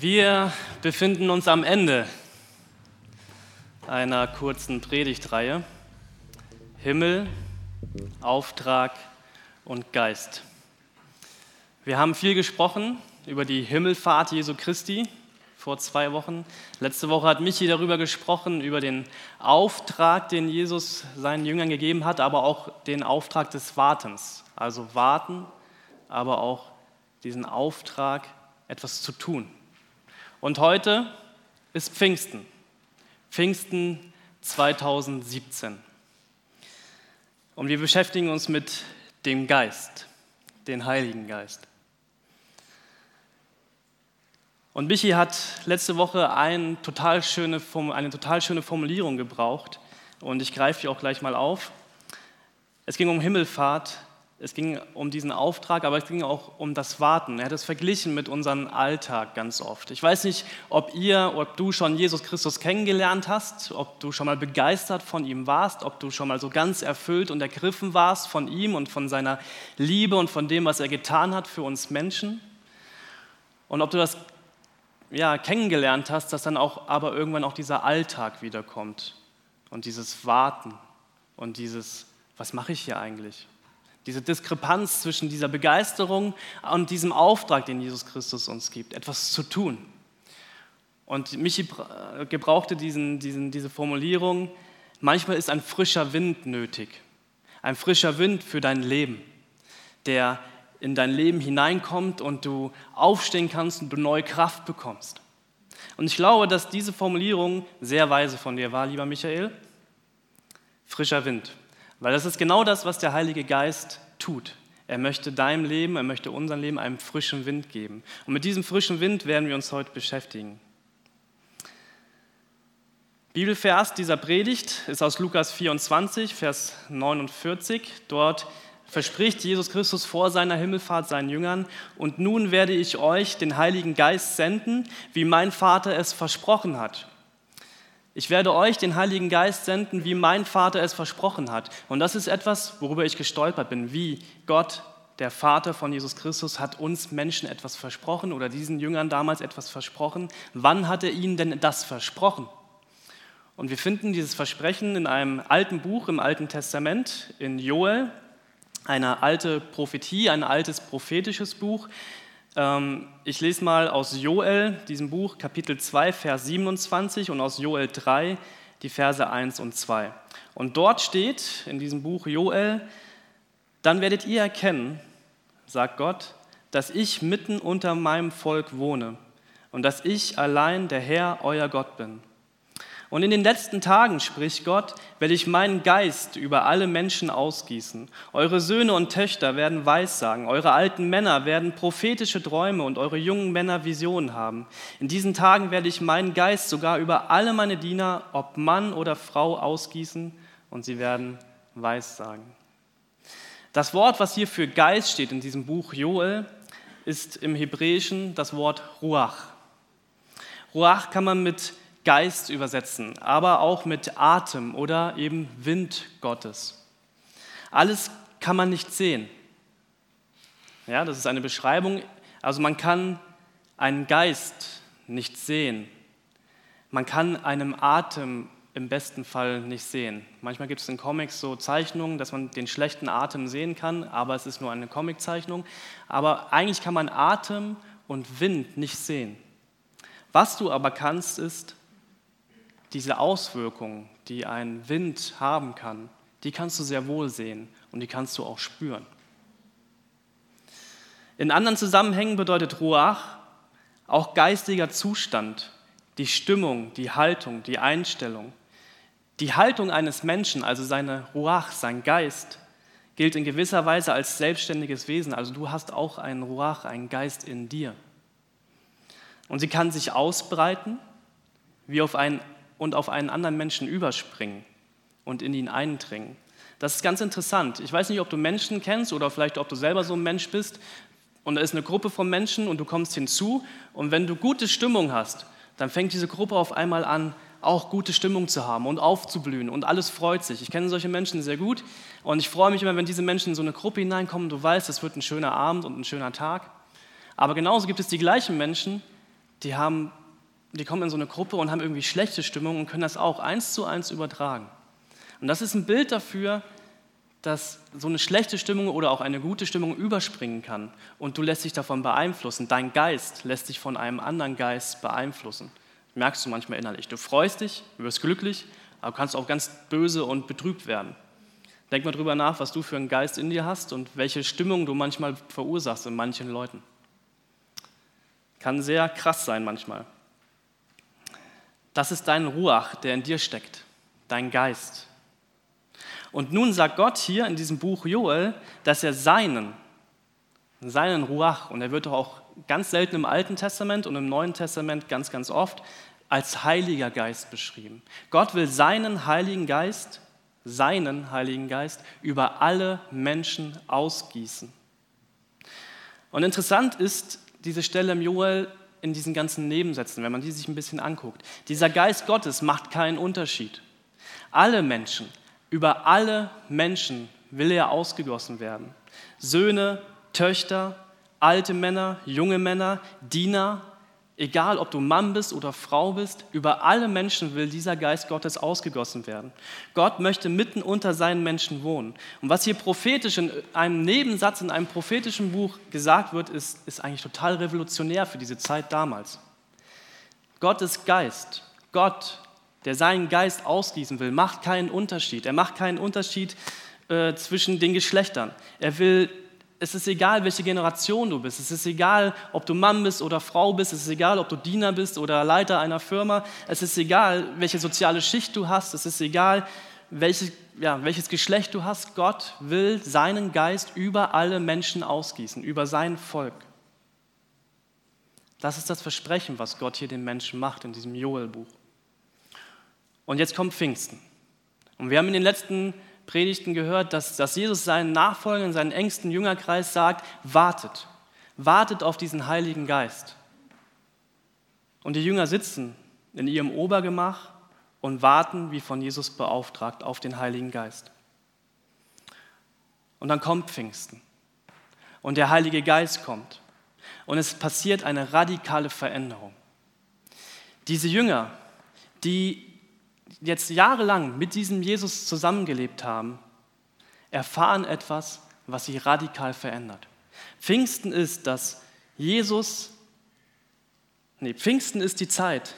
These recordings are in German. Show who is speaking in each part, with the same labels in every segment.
Speaker 1: Wir befinden uns am Ende einer kurzen Predigtreihe. Himmel, Auftrag und Geist. Wir haben viel gesprochen über die Himmelfahrt Jesu Christi vor zwei Wochen. Letzte Woche hat Michi darüber gesprochen, über den Auftrag, den Jesus seinen Jüngern gegeben hat, aber auch den Auftrag des Wartens. Also warten, aber auch diesen Auftrag, etwas zu tun. Und heute ist Pfingsten. Pfingsten 2017. Und wir beschäftigen uns mit dem Geist, den Heiligen Geist. Und Michi hat letzte Woche eine total schöne, eine total schöne Formulierung gebraucht und ich greife die auch gleich mal auf. Es ging um Himmelfahrt es ging um diesen Auftrag, aber es ging auch um das Warten. Er hat es verglichen mit unserem Alltag ganz oft. Ich weiß nicht, ob ihr, ob du schon Jesus Christus kennengelernt hast, ob du schon mal begeistert von ihm warst, ob du schon mal so ganz erfüllt und ergriffen warst von ihm und von seiner Liebe und von dem, was er getan hat für uns Menschen. Und ob du das ja, kennengelernt hast, dass dann auch aber irgendwann auch dieser Alltag wiederkommt und dieses Warten und dieses, was mache ich hier eigentlich? Diese Diskrepanz zwischen dieser Begeisterung und diesem Auftrag, den Jesus Christus uns gibt, etwas zu tun. Und Michi gebrauchte diesen, diesen, diese Formulierung, manchmal ist ein frischer Wind nötig. Ein frischer Wind für dein Leben, der in dein Leben hineinkommt und du aufstehen kannst und du neue Kraft bekommst. Und ich glaube, dass diese Formulierung sehr weise von dir war, lieber Michael. Frischer Wind. Weil das ist genau das, was der Heilige Geist tut. Er möchte deinem Leben, er möchte unserem Leben einen frischen Wind geben. Und mit diesem frischen Wind werden wir uns heute beschäftigen. Bibelvers dieser Predigt ist aus Lukas 24, Vers 49. Dort verspricht Jesus Christus vor seiner Himmelfahrt seinen Jüngern, und nun werde ich euch den Heiligen Geist senden, wie mein Vater es versprochen hat. Ich werde euch den Heiligen Geist senden, wie mein Vater es versprochen hat. Und das ist etwas, worüber ich gestolpert bin, wie Gott, der Vater von Jesus Christus, hat uns Menschen etwas versprochen oder diesen Jüngern damals etwas versprochen. Wann hat er ihnen denn das versprochen? Und wir finden dieses Versprechen in einem alten Buch im Alten Testament, in Joel, eine alte Prophetie, ein altes prophetisches Buch, ich lese mal aus Joel, diesem Buch, Kapitel 2, Vers 27 und aus Joel 3, die Verse 1 und 2. Und dort steht in diesem Buch Joel, dann werdet ihr erkennen, sagt Gott, dass ich mitten unter meinem Volk wohne und dass ich allein der Herr, euer Gott bin. Und in den letzten Tagen, spricht Gott, werde ich meinen Geist über alle Menschen ausgießen. Eure Söhne und Töchter werden Weissagen, eure alten Männer werden prophetische Träume und eure jungen Männer Visionen haben. In diesen Tagen werde ich meinen Geist sogar über alle meine Diener, ob Mann oder Frau, ausgießen und sie werden Weissagen. Das Wort, was hier für Geist steht in diesem Buch Joel, ist im Hebräischen das Wort Ruach. Ruach kann man mit Geist übersetzen, aber auch mit Atem oder eben Wind Gottes. Alles kann man nicht sehen. Ja, das ist eine Beschreibung. Also man kann einen Geist nicht sehen. Man kann einen Atem im besten Fall nicht sehen. Manchmal gibt es in Comics so Zeichnungen, dass man den schlechten Atem sehen kann, aber es ist nur eine Comiczeichnung. Aber eigentlich kann man Atem und Wind nicht sehen. Was du aber kannst, ist diese Auswirkungen, die ein Wind haben kann, die kannst du sehr wohl sehen und die kannst du auch spüren. In anderen Zusammenhängen bedeutet Ruach auch geistiger Zustand, die Stimmung, die Haltung, die Einstellung. Die Haltung eines Menschen, also seine Ruach, sein Geist, gilt in gewisser Weise als selbstständiges Wesen. Also du hast auch einen Ruach, einen Geist in dir. Und sie kann sich ausbreiten wie auf einen und auf einen anderen Menschen überspringen und in ihn eindringen. Das ist ganz interessant. Ich weiß nicht, ob du Menschen kennst oder vielleicht ob du selber so ein Mensch bist und da ist eine Gruppe von Menschen und du kommst hinzu und wenn du gute Stimmung hast, dann fängt diese Gruppe auf einmal an, auch gute Stimmung zu haben und aufzublühen und alles freut sich. Ich kenne solche Menschen sehr gut und ich freue mich immer, wenn diese Menschen in so eine Gruppe hineinkommen. Du weißt, es wird ein schöner Abend und ein schöner Tag. Aber genauso gibt es die gleichen Menschen, die, haben, die kommen in so eine Gruppe und haben irgendwie schlechte Stimmung und können das auch eins zu eins übertragen. Und das ist ein Bild dafür, dass so eine schlechte Stimmung oder auch eine gute Stimmung überspringen kann und du lässt dich davon beeinflussen. Dein Geist lässt dich von einem anderen Geist beeinflussen. Merkst du manchmal innerlich. Du freust dich, wirst glücklich, aber kannst auch ganz böse und betrübt werden. Denk mal drüber nach, was du für einen Geist in dir hast und welche Stimmung du manchmal verursachst in manchen Leuten. Kann sehr krass sein manchmal. Das ist dein Ruach, der in dir steckt, dein Geist. Und nun sagt Gott hier in diesem Buch Joel, dass er seinen, seinen Ruach, und er wird doch auch ganz selten im Alten Testament und im Neuen Testament ganz, ganz oft, als Heiliger Geist beschrieben. Gott will seinen Heiligen Geist, seinen Heiligen Geist über alle Menschen ausgießen. Und interessant ist diese Stelle im Joel in diesen ganzen Nebensätzen, wenn man die sich ein bisschen anguckt. Dieser Geist Gottes macht keinen Unterschied. Alle Menschen, über alle Menschen will er ausgegossen werden. Söhne, Töchter, alte Männer, junge Männer, Diener, egal ob du Mann bist oder Frau bist, über alle Menschen will dieser Geist Gottes ausgegossen werden. Gott möchte mitten unter seinen Menschen wohnen. Und was hier prophetisch in einem Nebensatz in einem prophetischen Buch gesagt wird, ist, ist eigentlich total revolutionär für diese Zeit damals. Gottes Geist, Gott der seinen Geist ausgießen will, macht keinen Unterschied. Er macht keinen Unterschied äh, zwischen den Geschlechtern. Er will, es ist egal, welche Generation du bist. Es ist egal, ob du Mann bist oder Frau bist. Es ist egal, ob du Diener bist oder Leiter einer Firma. Es ist egal, welche soziale Schicht du hast. Es ist egal, welche, ja, welches Geschlecht du hast. Gott will seinen Geist über alle Menschen ausgießen, über sein Volk. Das ist das Versprechen, was Gott hier den Menschen macht in diesem Joel-Buch. Und jetzt kommt Pfingsten. Und wir haben in den letzten Predigten gehört, dass, dass Jesus seinen Nachfolgern, seinen engsten Jüngerkreis sagt, wartet, wartet auf diesen Heiligen Geist. Und die Jünger sitzen in ihrem Obergemach und warten, wie von Jesus beauftragt, auf den Heiligen Geist. Und dann kommt Pfingsten. Und der Heilige Geist kommt. Und es passiert eine radikale Veränderung. Diese Jünger, die jetzt jahrelang mit diesem Jesus zusammengelebt haben, erfahren etwas, was sie radikal verändert. Pfingsten ist, dass Jesus, nee, Pfingsten ist die Zeit,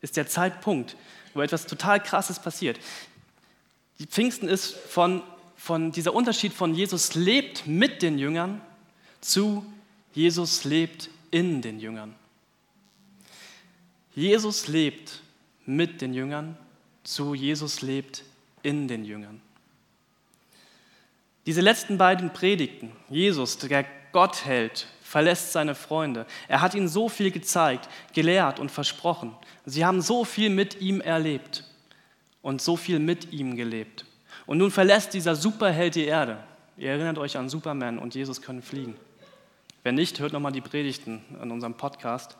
Speaker 1: ist der Zeitpunkt, wo etwas total Krasses passiert. Die Pfingsten ist von, von dieser Unterschied von Jesus lebt mit den Jüngern zu Jesus lebt in den Jüngern. Jesus lebt mit den Jüngern zu Jesus lebt in den Jüngern. Diese letzten beiden Predigten, Jesus, der Gott hält, verlässt seine Freunde. Er hat ihnen so viel gezeigt, gelehrt und versprochen. Sie haben so viel mit ihm erlebt und so viel mit ihm gelebt. Und nun verlässt dieser Superheld die Erde. Ihr erinnert euch an Superman und Jesus können fliegen. Wenn nicht, hört nochmal die Predigten in unserem Podcast.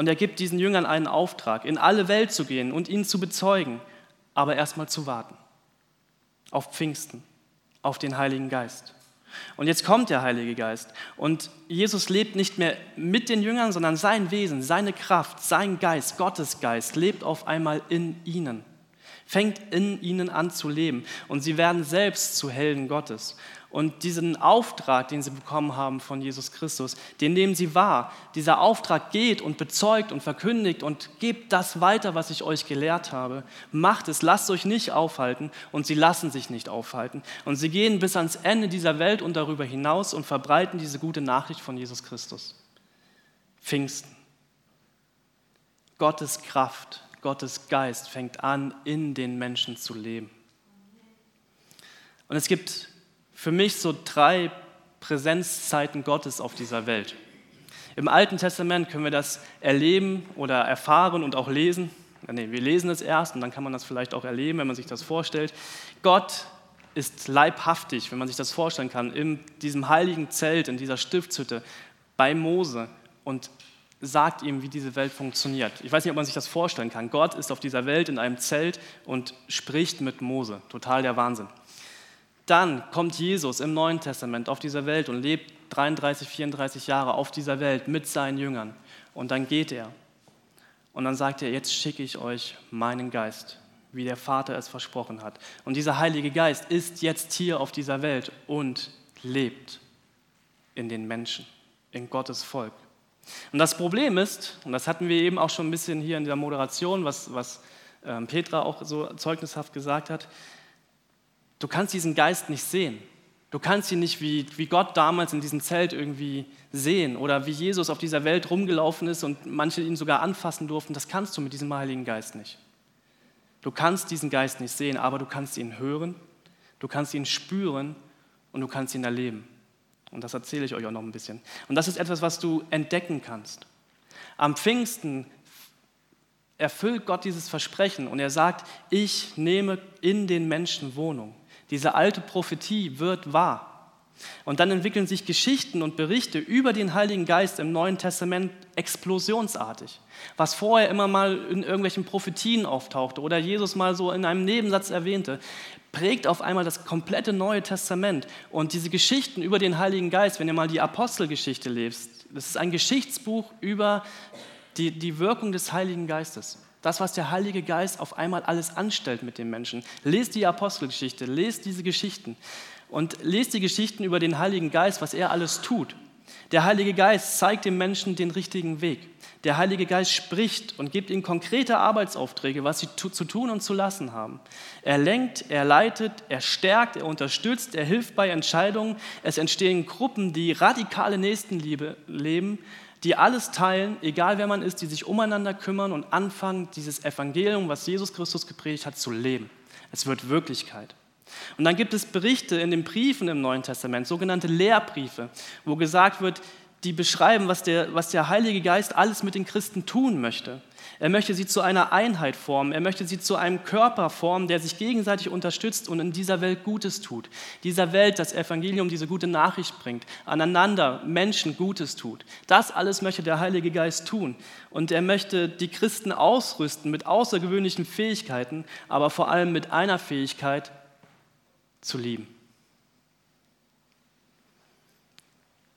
Speaker 1: Und er gibt diesen Jüngern einen Auftrag, in alle Welt zu gehen und ihnen zu bezeugen, aber erstmal zu warten. Auf Pfingsten, auf den Heiligen Geist. Und jetzt kommt der Heilige Geist. Und Jesus lebt nicht mehr mit den Jüngern, sondern sein Wesen, seine Kraft, sein Geist, Gottes Geist, lebt auf einmal in ihnen fängt in ihnen an zu leben und sie werden selbst zu Helden Gottes. Und diesen Auftrag, den sie bekommen haben von Jesus Christus, den nehmen sie wahr. Dieser Auftrag geht und bezeugt und verkündigt und gebt das weiter, was ich euch gelehrt habe. Macht es, lasst euch nicht aufhalten und sie lassen sich nicht aufhalten. Und sie gehen bis ans Ende dieser Welt und darüber hinaus und verbreiten diese gute Nachricht von Jesus Christus. Pfingsten. Gottes Kraft, Gottes Geist fängt an, in den Menschen zu leben. Und es gibt für mich so drei Präsenzzeiten Gottes auf dieser Welt. Im Alten Testament können wir das erleben oder erfahren und auch lesen. Nee, wir lesen es erst und dann kann man das vielleicht auch erleben, wenn man sich das vorstellt. Gott ist leibhaftig, wenn man sich das vorstellen kann, in diesem heiligen Zelt, in dieser Stiftshütte bei Mose und sagt ihm, wie diese Welt funktioniert. Ich weiß nicht, ob man sich das vorstellen kann. Gott ist auf dieser Welt in einem Zelt und spricht mit Mose. Total der Wahnsinn. Dann kommt Jesus im Neuen Testament auf dieser Welt und lebt 33, 34 Jahre auf dieser Welt mit seinen Jüngern Und dann geht er. Und dann sagt er, jetzt schicke ich euch meinen Geist, wie der Vater es versprochen hat. Und dieser Heilige Geist ist jetzt hier auf dieser Welt und lebt in den Menschen, in Gottes Volk. Und das Problem ist, und das hatten wir eben auch schon ein bisschen hier in der Moderation, was, was ähm, Petra auch so zeugnishaft gesagt hat, du kannst diesen Geist nicht sehen. Du kannst ihn nicht wie, wie Gott damals in diesem Zelt irgendwie sehen oder wie Jesus auf dieser Welt rumgelaufen ist und manche ihn sogar anfassen durften. Das kannst du mit diesem Heiligen Geist nicht. Du kannst diesen Geist nicht sehen, aber du kannst ihn hören, du kannst ihn spüren und du kannst ihn erleben. Und das erzähle ich euch auch noch ein bisschen. Und das ist etwas, was du entdecken kannst. Am Pfingsten erfüllt Gott dieses Versprechen und er sagt, ich nehme in den Menschen Wohnung. Diese alte Prophetie wird wahr. Und dann entwickeln sich Geschichten und Berichte über den Heiligen Geist im Neuen Testament explosionsartig. Was vorher immer mal in irgendwelchen Prophetien auftauchte oder Jesus mal so in einem Nebensatz erwähnte, prägt auf einmal das komplette Neue Testament. Und diese Geschichten über den Heiligen Geist, wenn ihr mal die Apostelgeschichte lest, das ist ein Geschichtsbuch über die, die Wirkung des Heiligen Geistes. Das, was der Heilige Geist auf einmal alles anstellt mit den Menschen. Lest die Apostelgeschichte, lest diese Geschichten und lest die Geschichten über den Heiligen Geist, was er alles tut. Der Heilige Geist zeigt dem Menschen den richtigen Weg. Der Heilige Geist spricht und gibt ihnen konkrete Arbeitsaufträge, was sie zu tun und zu lassen haben. Er lenkt, er leitet, er stärkt, er unterstützt, er hilft bei Entscheidungen. Es entstehen Gruppen, die radikale Nächstenliebe leben die alles teilen, egal wer man ist, die sich umeinander kümmern und anfangen, dieses Evangelium, was Jesus Christus gepredigt hat, zu leben. Es wird Wirklichkeit. Und dann gibt es Berichte in den Briefen im Neuen Testament, sogenannte Lehrbriefe, wo gesagt wird, die beschreiben, was der, was der Heilige Geist alles mit den Christen tun möchte. Er möchte sie zu einer Einheit formen. Er möchte sie zu einem Körper formen, der sich gegenseitig unterstützt und in dieser Welt Gutes tut. Dieser Welt das Evangelium, diese gute Nachricht bringt, aneinander Menschen Gutes tut. Das alles möchte der Heilige Geist tun. Und er möchte die Christen ausrüsten mit außergewöhnlichen Fähigkeiten, aber vor allem mit einer Fähigkeit, zu lieben.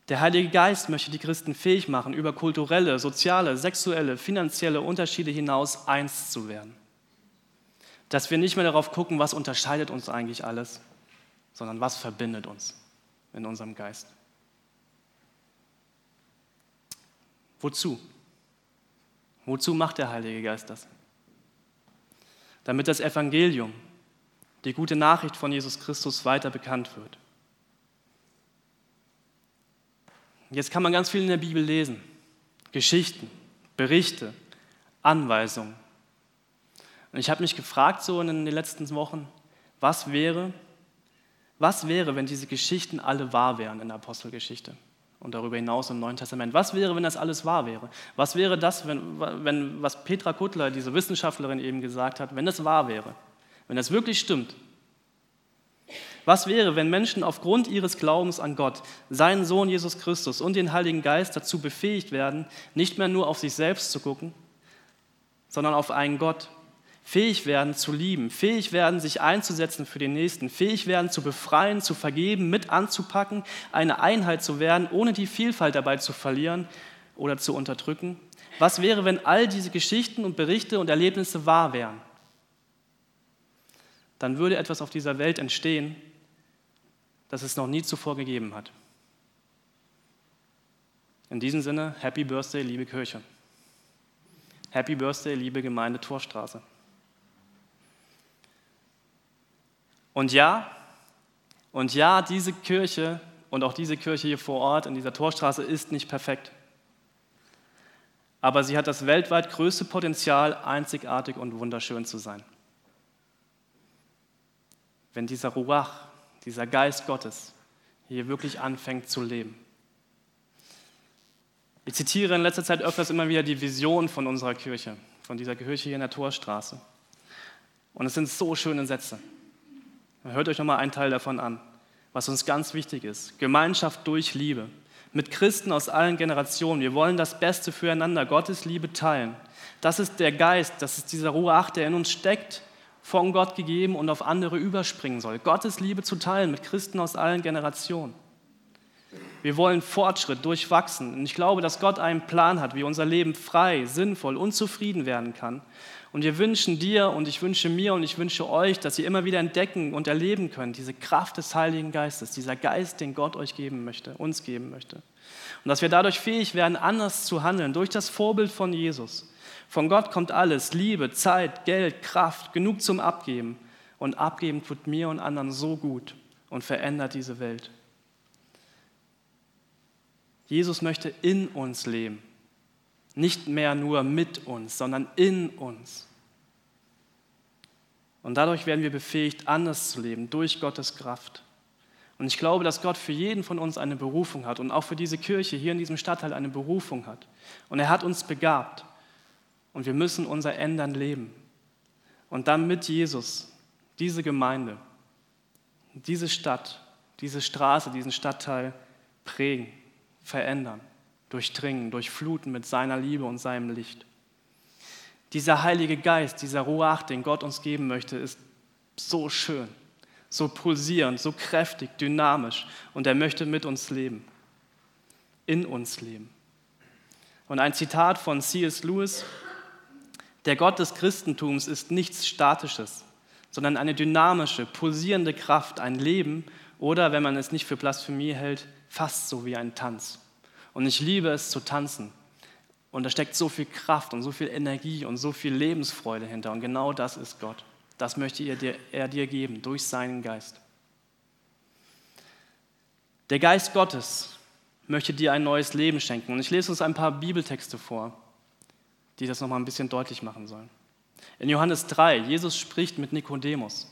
Speaker 1: Der Heilige Geist möchte die Christen fähig machen, über kulturelle, soziale, sexuelle, finanzielle Unterschiede hinaus eins zu werden. Dass wir nicht mehr darauf gucken, was unterscheidet uns eigentlich alles, sondern was verbindet uns in unserem Geist. Wozu? Wozu macht der Heilige Geist das? Damit das Evangelium, die gute Nachricht von Jesus Christus weiter bekannt wird. Jetzt kann man ganz viel in der Bibel lesen. Geschichten, Berichte, Anweisungen. Und ich habe mich gefragt so in den letzten Wochen, was wäre, was wäre, wenn diese Geschichten alle wahr wären in der Apostelgeschichte und darüber hinaus im Neuen Testament? Was wäre, wenn das alles wahr wäre? Was wäre das, wenn, wenn was Petra Kuttler, diese Wissenschaftlerin eben gesagt hat, wenn das wahr wäre? Wenn das wirklich stimmt? Was wäre, wenn Menschen aufgrund ihres Glaubens an Gott, seinen Sohn Jesus Christus und den Heiligen Geist dazu befähigt werden, nicht mehr nur auf sich selbst zu gucken, sondern auf einen Gott, fähig werden zu lieben, fähig werden, sich einzusetzen für den Nächsten, fähig werden zu befreien, zu vergeben, mit anzupacken, eine Einheit zu werden, ohne die Vielfalt dabei zu verlieren oder zu unterdrücken? Was wäre, wenn all diese Geschichten und Berichte und Erlebnisse wahr wären? Dann würde etwas auf dieser Welt entstehen, das es noch nie zuvor gegeben hat. In diesem Sinne, Happy Birthday, liebe Kirche. Happy Birthday, liebe Gemeinde Torstraße. Und ja, und ja, diese Kirche und auch diese Kirche hier vor Ort in dieser Torstraße ist nicht perfekt. Aber sie hat das weltweit größte Potenzial, einzigartig und wunderschön zu sein. Wenn dieser Ruach, dieser Geist Gottes hier wirklich anfängt zu leben. Ich zitiere in letzter Zeit öfters immer wieder die Vision von unserer Kirche, von dieser Kirche hier in der Torstraße. Und es sind so schöne Sätze. Hört euch nochmal einen Teil davon an, was uns ganz wichtig ist. Gemeinschaft durch Liebe. Mit Christen aus allen Generationen. Wir wollen das Beste füreinander, Gottes Liebe teilen. Das ist der Geist, das ist dieser Ruach, der in uns steckt von Gott gegeben und auf andere überspringen soll. Gottes Liebe zu teilen mit Christen aus allen Generationen. Wir wollen Fortschritt durchwachsen. Und ich glaube, dass Gott einen Plan hat, wie unser Leben frei, sinnvoll und zufrieden werden kann. Und wir wünschen dir und ich wünsche mir und ich wünsche euch, dass ihr immer wieder entdecken und erleben könnt, diese Kraft des Heiligen Geistes, dieser Geist, den Gott euch geben möchte, uns geben möchte. Und dass wir dadurch fähig werden, anders zu handeln, durch das Vorbild von Jesus. Von Gott kommt alles, Liebe, Zeit, Geld, Kraft, genug zum Abgeben. Und abgeben tut mir und anderen so gut und verändert diese Welt. Jesus möchte in uns leben. Nicht mehr nur mit uns, sondern in uns. Und dadurch werden wir befähigt, anders zu leben, durch Gottes Kraft. Und ich glaube, dass Gott für jeden von uns eine Berufung hat und auch für diese Kirche hier in diesem Stadtteil eine Berufung hat. Und er hat uns begabt. Und wir müssen unser Ändern leben. Und dann mit Jesus diese Gemeinde, diese Stadt, diese Straße, diesen Stadtteil prägen verändern, durchdringen, durchfluten mit seiner Liebe und seinem Licht. Dieser Heilige Geist, dieser Ruach, den Gott uns geben möchte, ist so schön, so pulsierend, so kräftig, dynamisch und er möchte mit uns leben, in uns leben. Und ein Zitat von C.S. Lewis, der Gott des Christentums ist nichts Statisches, sondern eine dynamische, pulsierende Kraft, ein Leben oder, wenn man es nicht für Blasphemie hält, fast so wie ein Tanz. Und ich liebe es zu tanzen. Und da steckt so viel Kraft und so viel Energie und so viel Lebensfreude hinter. Und genau das ist Gott. Das möchte er dir, er dir geben durch seinen Geist. Der Geist Gottes möchte dir ein neues Leben schenken. Und ich lese uns ein paar Bibeltexte vor, die das nochmal ein bisschen deutlich machen sollen. In Johannes 3, Jesus spricht mit Nikodemus.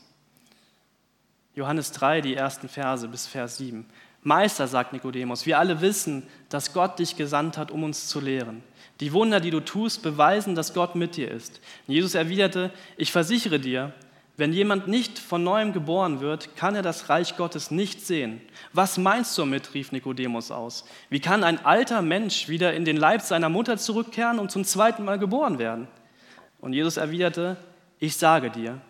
Speaker 1: Johannes 3, die ersten Verse bis Vers 7. Meister, sagt Nikodemus, wir alle wissen, dass Gott dich gesandt hat, um uns zu lehren. Die Wunder, die du tust, beweisen, dass Gott mit dir ist. Jesus erwiderte, ich versichere dir, wenn jemand nicht von neuem geboren wird, kann er das Reich Gottes nicht sehen. Was meinst du damit? rief Nikodemus aus. Wie kann ein alter Mensch wieder in den Leib seiner Mutter zurückkehren und zum zweiten Mal geboren werden? Und Jesus erwiderte, ich sage dir,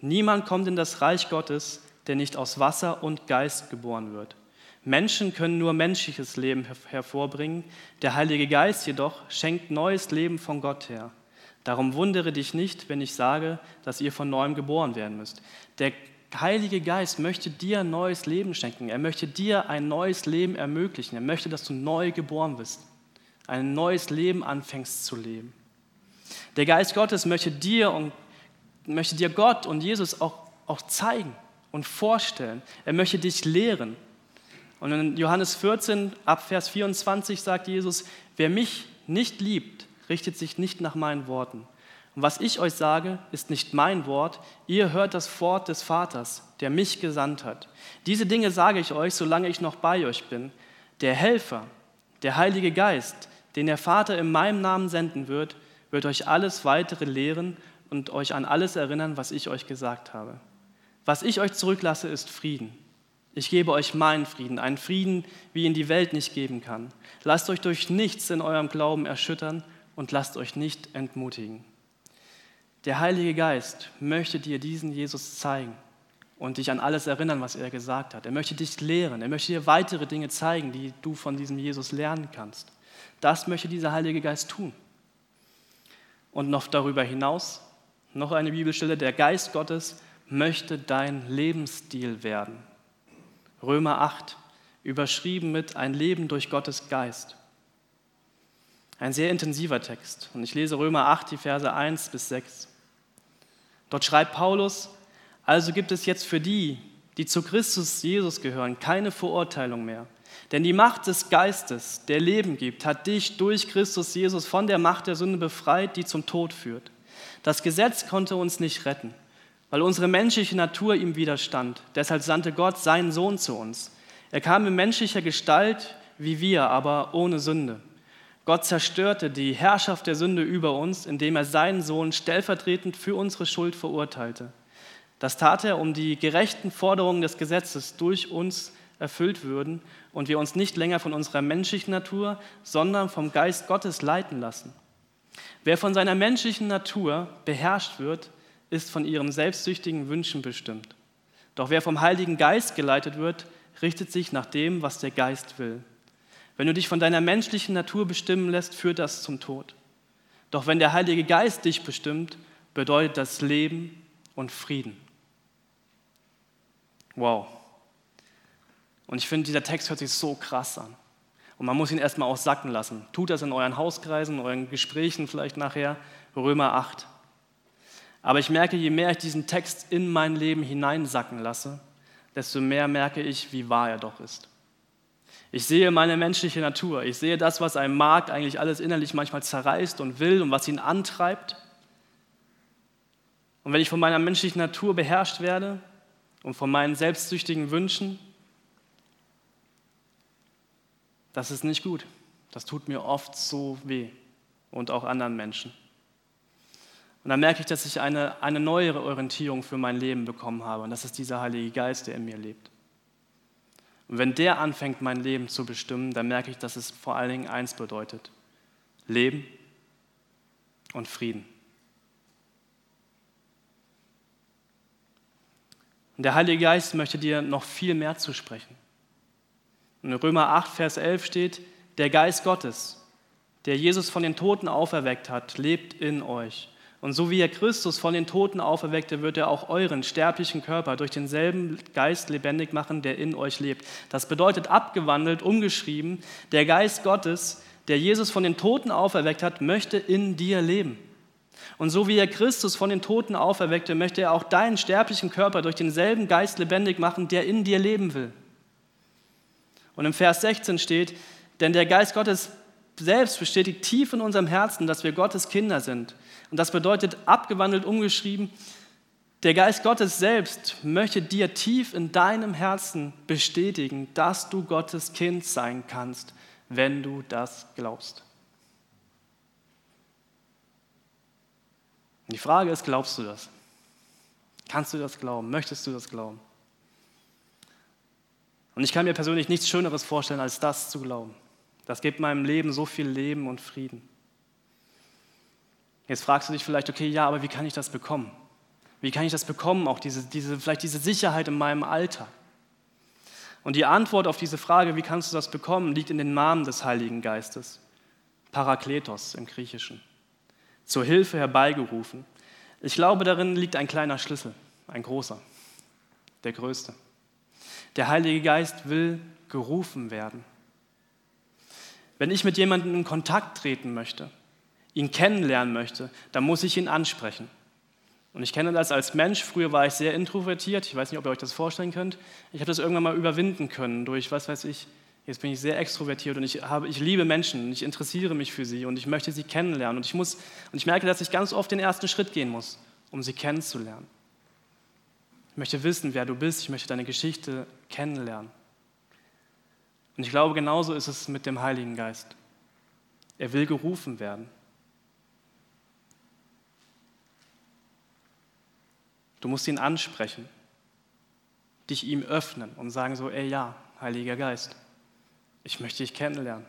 Speaker 1: niemand kommt in das Reich Gottes, der nicht aus Wasser und Geist geboren wird. Menschen können nur menschliches Leben hervorbringen, der Heilige Geist jedoch schenkt neues Leben von Gott her. Darum wundere dich nicht, wenn ich sage, dass ihr von neuem geboren werden müsst. Der Heilige Geist möchte dir ein neues Leben schenken. Er möchte dir ein neues Leben ermöglichen. Er möchte, dass du neu geboren bist, ein neues Leben anfängst zu leben. Der Geist Gottes möchte dir und möchte dir Gott und Jesus auch, auch zeigen und vorstellen. Er möchte dich lehren. Und in Johannes 14, ab Vers 24 sagt Jesus, wer mich nicht liebt, richtet sich nicht nach meinen Worten. Und was ich euch sage, ist nicht mein Wort, ihr hört das Wort des Vaters, der mich gesandt hat. Diese Dinge sage ich euch, solange ich noch bei euch bin. Der Helfer, der Heilige Geist, den der Vater in meinem Namen senden wird, wird euch alles weitere lehren und euch an alles erinnern, was ich euch gesagt habe. Was ich euch zurücklasse, ist Frieden. Ich gebe euch meinen Frieden, einen Frieden, wie ihn die Welt nicht geben kann. Lasst euch durch nichts in eurem Glauben erschüttern und lasst euch nicht entmutigen. Der Heilige Geist möchte dir diesen Jesus zeigen und dich an alles erinnern, was er gesagt hat. Er möchte dich lehren, er möchte dir weitere Dinge zeigen, die du von diesem Jesus lernen kannst. Das möchte dieser Heilige Geist tun. Und noch darüber hinaus, noch eine Bibelstelle, der Geist Gottes möchte dein Lebensstil werden. Römer 8, überschrieben mit Ein Leben durch Gottes Geist. Ein sehr intensiver Text. Und ich lese Römer 8, die Verse 1 bis 6. Dort schreibt Paulus, also gibt es jetzt für die, die zu Christus Jesus gehören, keine Verurteilung mehr. Denn die Macht des Geistes, der Leben gibt, hat dich durch Christus Jesus von der Macht der Sünde befreit, die zum Tod führt. Das Gesetz konnte uns nicht retten weil unsere menschliche Natur ihm widerstand. Deshalb sandte Gott seinen Sohn zu uns. Er kam in menschlicher Gestalt wie wir, aber ohne Sünde. Gott zerstörte die Herrschaft der Sünde über uns, indem er seinen Sohn stellvertretend für unsere Schuld verurteilte. Das tat er, um die gerechten Forderungen des Gesetzes durch uns erfüllt würden und wir uns nicht länger von unserer menschlichen Natur, sondern vom Geist Gottes leiten lassen. Wer von seiner menschlichen Natur beherrscht wird, ist von ihren selbstsüchtigen Wünschen bestimmt. Doch wer vom Heiligen Geist geleitet wird, richtet sich nach dem, was der Geist will. Wenn du dich von deiner menschlichen Natur bestimmen lässt, führt das zum Tod. Doch wenn der Heilige Geist dich bestimmt, bedeutet das Leben und Frieden. Wow. Und ich finde, dieser Text hört sich so krass an. Und man muss ihn erstmal auch sacken lassen. Tut das in euren Hauskreisen, in euren Gesprächen vielleicht nachher. Römer 8. Aber ich merke, je mehr ich diesen Text in mein Leben hineinsacken lasse, desto mehr merke ich, wie wahr er doch ist. Ich sehe meine menschliche Natur. Ich sehe das, was ein Markt eigentlich alles innerlich manchmal zerreißt und will und was ihn antreibt. Und wenn ich von meiner menschlichen Natur beherrscht werde und von meinen selbstsüchtigen Wünschen, das ist nicht gut. Das tut mir oft so weh und auch anderen Menschen. Und dann merke ich, dass ich eine, eine neuere Orientierung für mein Leben bekommen habe. Und das ist dieser Heilige Geist, der in mir lebt. Und wenn der anfängt, mein Leben zu bestimmen, dann merke ich, dass es vor allen Dingen eins bedeutet. Leben und Frieden. Und der Heilige Geist möchte dir noch viel mehr zusprechen. In Römer 8, Vers 11 steht, der Geist Gottes, der Jesus von den Toten auferweckt hat, lebt in euch. Und so wie er Christus von den Toten auferweckte, wird er auch euren sterblichen Körper durch denselben Geist lebendig machen, der in euch lebt. Das bedeutet abgewandelt, umgeschrieben, der Geist Gottes, der Jesus von den Toten auferweckt hat, möchte in dir leben. Und so wie er Christus von den Toten auferweckte, möchte er auch deinen sterblichen Körper durch denselben Geist lebendig machen, der in dir leben will. Und im Vers 16 steht, denn der Geist Gottes selbst bestätigt tief in unserem Herzen, dass wir Gottes Kinder sind. Und das bedeutet abgewandelt, umgeschrieben, der Geist Gottes selbst möchte dir tief in deinem Herzen bestätigen, dass du Gottes Kind sein kannst, wenn du das glaubst. Und die Frage ist, glaubst du das? Kannst du das glauben? Möchtest du das glauben? Und ich kann mir persönlich nichts Schöneres vorstellen, als das zu glauben. Das gibt meinem Leben so viel Leben und Frieden. Jetzt fragst du dich vielleicht, okay, ja, aber wie kann ich das bekommen? Wie kann ich das bekommen, auch diese, diese, vielleicht diese Sicherheit in meinem Alltag? Und die Antwort auf diese Frage, wie kannst du das bekommen, liegt in den Namen des Heiligen Geistes. Parakletos im Griechischen. Zur Hilfe herbeigerufen. Ich glaube, darin liegt ein kleiner Schlüssel, ein großer, der größte. Der Heilige Geist will gerufen werden. Wenn ich mit jemandem in Kontakt treten möchte, ihn kennenlernen möchte, dann muss ich ihn ansprechen. Und ich kenne das als Mensch. Früher war ich sehr introvertiert. Ich weiß nicht, ob ihr euch das vorstellen könnt. Ich habe das irgendwann mal überwinden können durch, was weiß ich, jetzt bin ich sehr extrovertiert und ich, habe, ich liebe Menschen und ich interessiere mich für sie und ich möchte sie kennenlernen. Und ich, muss, und ich merke, dass ich ganz oft den ersten Schritt gehen muss, um sie kennenzulernen. Ich möchte wissen, wer du bist. Ich möchte deine Geschichte kennenlernen. Und ich glaube, genauso ist es mit dem Heiligen Geist. Er will gerufen werden. Du musst ihn ansprechen, dich ihm öffnen und sagen so, ey ja, Heiliger Geist, ich möchte dich kennenlernen.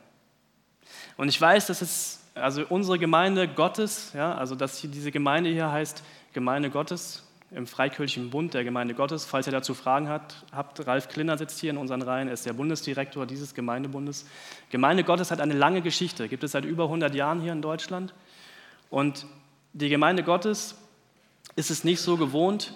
Speaker 1: Und ich weiß, dass es, also unsere Gemeinde Gottes, ja, also dass hier diese Gemeinde hier heißt Gemeinde Gottes, im Freikirchlichen Bund der Gemeinde Gottes. Falls ihr dazu Fragen habt, habt, Ralf Klinner sitzt hier in unseren Reihen, er ist der Bundesdirektor dieses Gemeindebundes. Gemeinde Gottes hat eine lange Geschichte, gibt es seit über 100 Jahren hier in Deutschland. Und die Gemeinde Gottes ist es nicht so gewohnt,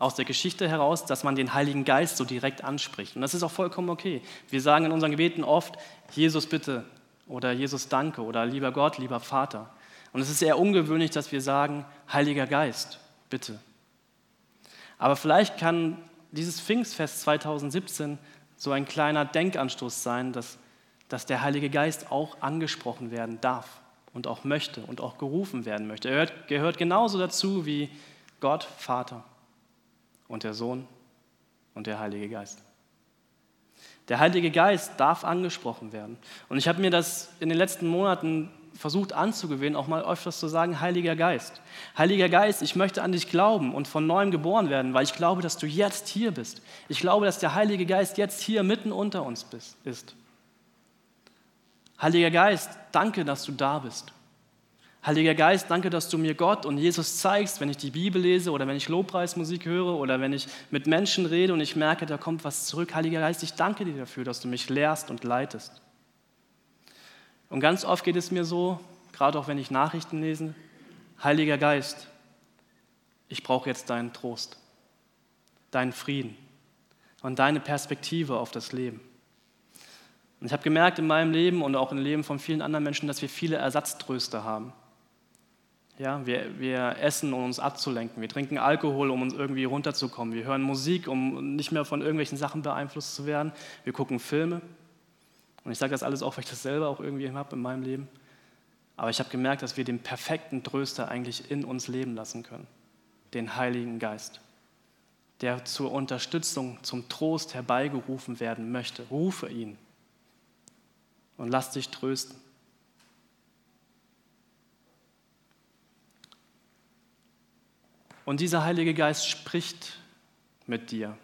Speaker 1: aus der Geschichte heraus, dass man den Heiligen Geist so direkt anspricht. Und das ist auch vollkommen okay. Wir sagen in unseren Gebeten oft, Jesus bitte oder Jesus danke oder lieber Gott, lieber Vater. Und es ist eher ungewöhnlich, dass wir sagen, Heiliger Geist, bitte. Aber vielleicht kann dieses Pfingstfest 2017 so ein kleiner Denkanstoß sein, dass, dass der Heilige Geist auch angesprochen werden darf und auch möchte und auch gerufen werden möchte. Er gehört, gehört genauso dazu wie Gott, Vater und der Sohn und der Heilige Geist. Der Heilige Geist darf angesprochen werden. Und ich habe mir das in den letzten Monaten versucht anzugewöhnen, auch mal öfters zu sagen, Heiliger Geist. Heiliger Geist, ich möchte an dich glauben und von neuem geboren werden, weil ich glaube, dass du jetzt hier bist. Ich glaube, dass der Heilige Geist jetzt hier mitten unter uns ist. Heiliger Geist, danke, dass du da bist. Heiliger Geist, danke, dass du mir Gott und Jesus zeigst, wenn ich die Bibel lese oder wenn ich Lobpreismusik höre oder wenn ich mit Menschen rede und ich merke, da kommt was zurück. Heiliger Geist, ich danke dir dafür, dass du mich lehrst und leitest. Und ganz oft geht es mir so, gerade auch wenn ich Nachrichten lese, Heiliger Geist, ich brauche jetzt deinen Trost, deinen Frieden und deine Perspektive auf das Leben. Und ich habe gemerkt in meinem Leben und auch im Leben von vielen anderen Menschen, dass wir viele Ersatztröste haben. Ja, wir, wir essen, um uns abzulenken. Wir trinken Alkohol, um uns irgendwie runterzukommen. Wir hören Musik, um nicht mehr von irgendwelchen Sachen beeinflusst zu werden. Wir gucken Filme. Und ich sage das alles auch, weil ich das selber auch irgendwie habe in meinem Leben. Aber ich habe gemerkt, dass wir den perfekten Tröster eigentlich in uns leben lassen können. Den Heiligen Geist, der zur Unterstützung, zum Trost herbeigerufen werden möchte. Rufe ihn und lass dich trösten. Und dieser Heilige Geist spricht mit dir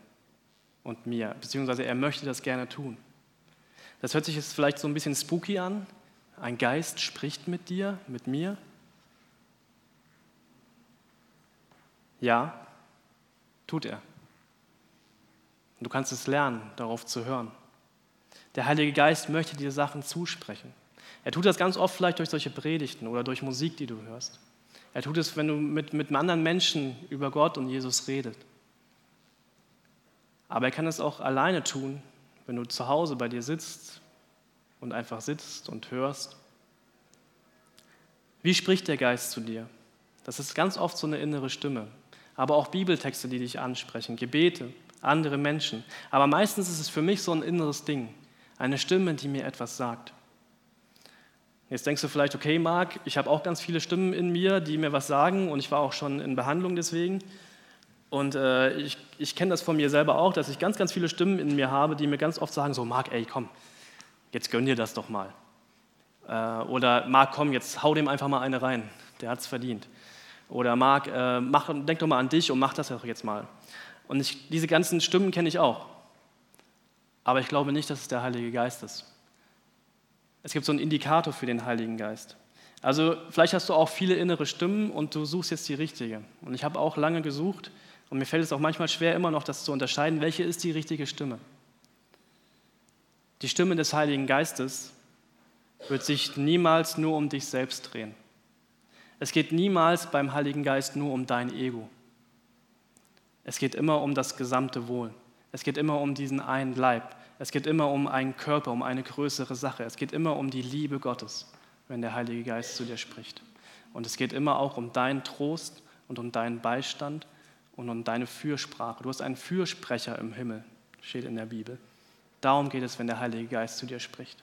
Speaker 1: und mir, beziehungsweise er möchte das gerne tun. Das hört sich jetzt vielleicht so ein bisschen spooky an. Ein Geist spricht mit dir, mit mir. Ja, tut er. Du kannst es lernen, darauf zu hören. Der Heilige Geist möchte dir Sachen zusprechen. Er tut das ganz oft vielleicht durch solche Predigten oder durch Musik, die du hörst. Er tut es, wenn du mit, mit anderen Menschen über Gott und Jesus redest. Aber er kann es auch alleine tun, wenn du zu Hause bei dir sitzt und einfach sitzt und hörst. Wie spricht der Geist zu dir? Das ist ganz oft so eine innere Stimme. Aber auch Bibeltexte, die dich ansprechen, Gebete, andere Menschen. Aber meistens ist es für mich so ein inneres Ding. Eine Stimme, die mir etwas sagt. Jetzt denkst du vielleicht, okay, Marc, ich habe auch ganz viele Stimmen in mir, die mir was sagen und ich war auch schon in Behandlung deswegen. Und äh, ich, ich kenne das von mir selber auch, dass ich ganz, ganz viele Stimmen in mir habe, die mir ganz oft sagen, so Marc, ey, komm, jetzt gönn dir das doch mal. Äh, oder Marc, komm, jetzt hau dem einfach mal eine rein, der hat es verdient. Oder Marc, äh, denk doch mal an dich und mach das doch jetzt mal. Und ich, diese ganzen Stimmen kenne ich auch. Aber ich glaube nicht, dass es der Heilige Geist ist. Es gibt so einen Indikator für den Heiligen Geist. Also vielleicht hast du auch viele innere Stimmen und du suchst jetzt die richtige. Und ich habe auch lange gesucht und mir fällt es auch manchmal schwer, immer noch das zu unterscheiden, welche ist die richtige Stimme. Die Stimme des Heiligen Geistes wird sich niemals nur um dich selbst drehen. Es geht niemals beim Heiligen Geist nur um dein Ego. Es geht immer um das gesamte Wohl. Es geht immer um diesen einen Leib. Es geht immer um einen Körper, um eine größere Sache. Es geht immer um die Liebe Gottes, wenn der Heilige Geist zu dir spricht. Und es geht immer auch um deinen Trost und um deinen Beistand und um deine Fürsprache. Du hast einen Fürsprecher im Himmel, steht in der Bibel. Darum geht es, wenn der Heilige Geist zu dir spricht.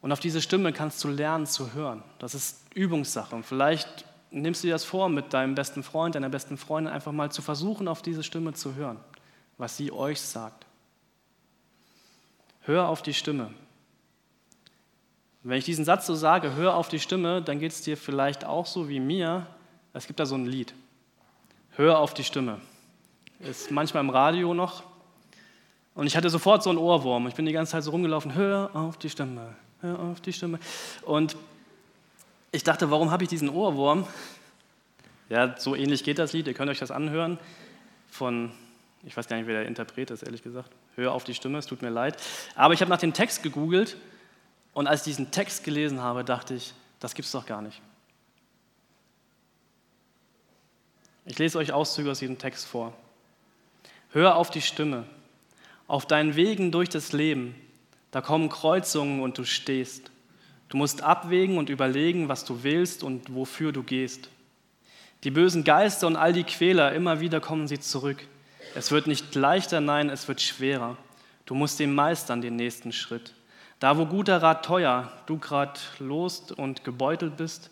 Speaker 1: Und auf diese Stimme kannst du lernen zu hören. Das ist Übungssache. Und vielleicht nimmst du dir das vor, mit deinem besten Freund, deiner besten Freundin einfach mal zu versuchen, auf diese Stimme zu hören, was sie euch sagt. Hör auf die Stimme. Wenn ich diesen Satz so sage, hör auf die Stimme, dann geht es dir vielleicht auch so wie mir. Es gibt da so ein Lied. Hör auf die Stimme. Ist manchmal im Radio noch. Und ich hatte sofort so einen Ohrwurm. Ich bin die ganze Zeit so rumgelaufen. Hör auf die Stimme. Hör auf die Stimme. Und ich dachte, warum habe ich diesen Ohrwurm? Ja, so ähnlich geht das Lied, ihr könnt euch das anhören. Von, ich weiß gar nicht, wer der Interpret ist, ehrlich gesagt. Hör auf die Stimme, es tut mir leid. Aber ich habe nach dem Text gegoogelt und als ich diesen Text gelesen habe, dachte ich, das gibt es doch gar nicht. Ich lese euch Auszüge aus diesem Text vor. Hör auf die Stimme. Auf deinen Wegen durch das Leben, da kommen Kreuzungen und du stehst. Du musst abwägen und überlegen, was du willst und wofür du gehst. Die bösen Geister und all die Quäler, immer wieder kommen sie zurück. Es wird nicht leichter, nein, es wird schwerer. Du musst den meistern, den nächsten Schritt. Da, wo guter Rat teuer, du grad lost und gebeutelt bist,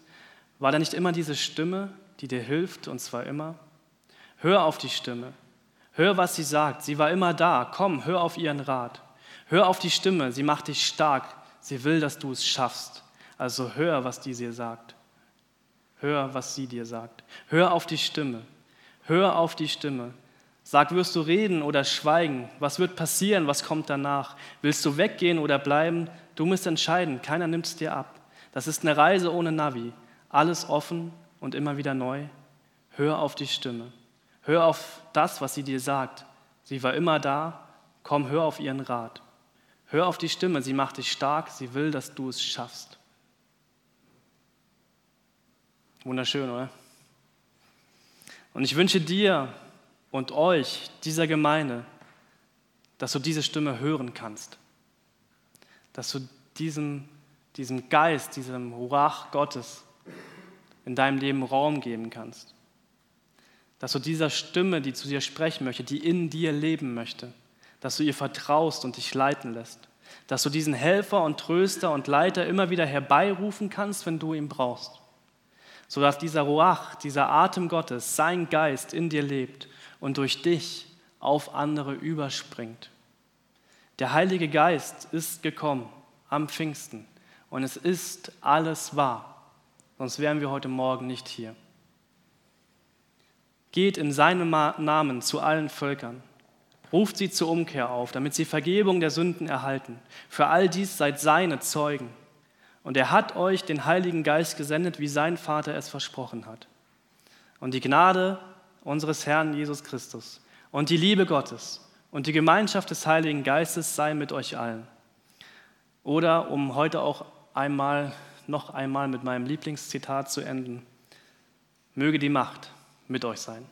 Speaker 1: war da nicht immer diese Stimme, die dir hilft, und zwar immer? Hör auf die Stimme. Hör, was sie sagt. Sie war immer da. Komm, hör auf ihren Rat. Hör auf die Stimme. Sie macht dich stark. Sie will, dass du es schaffst. Also hör, was die dir sagt. Hör, was sie dir sagt. Hör auf die Stimme. Hör auf die Stimme. Sag, wirst du reden oder schweigen? Was wird passieren? Was kommt danach? Willst du weggehen oder bleiben? Du musst entscheiden. Keiner nimmt es dir ab. Das ist eine Reise ohne Navi. Alles offen und immer wieder neu. Hör auf die Stimme. Hör auf das, was sie dir sagt. Sie war immer da. Komm, hör auf ihren Rat. Hör auf die Stimme. Sie macht dich stark. Sie will, dass du es schaffst. Wunderschön, oder? Und ich wünsche dir und euch, dieser Gemeinde, dass du diese Stimme hören kannst. Dass du diesem, diesem Geist, diesem Ruach Gottes in deinem Leben Raum geben kannst. Dass du dieser Stimme, die zu dir sprechen möchte, die in dir leben möchte, dass du ihr vertraust und dich leiten lässt. Dass du diesen Helfer und Tröster und Leiter immer wieder herbeirufen kannst, wenn du ihn brauchst. Sodass dieser Ruach, dieser Atem Gottes, sein Geist in dir lebt und durch dich auf andere überspringt. Der Heilige Geist ist gekommen am Pfingsten und es ist alles wahr, sonst wären wir heute Morgen nicht hier. Geht in seinem Namen zu allen Völkern, ruft sie zur Umkehr auf, damit sie Vergebung der Sünden erhalten. Für all dies seid seine Zeugen. Und er hat euch den Heiligen Geist gesendet, wie sein Vater es versprochen hat. Und die Gnade unseres Herrn Jesus Christus und die Liebe Gottes und die Gemeinschaft des Heiligen Geistes sei mit euch allen. Oder um heute auch einmal, noch einmal mit meinem Lieblingszitat zu enden, möge die Macht mit euch sein.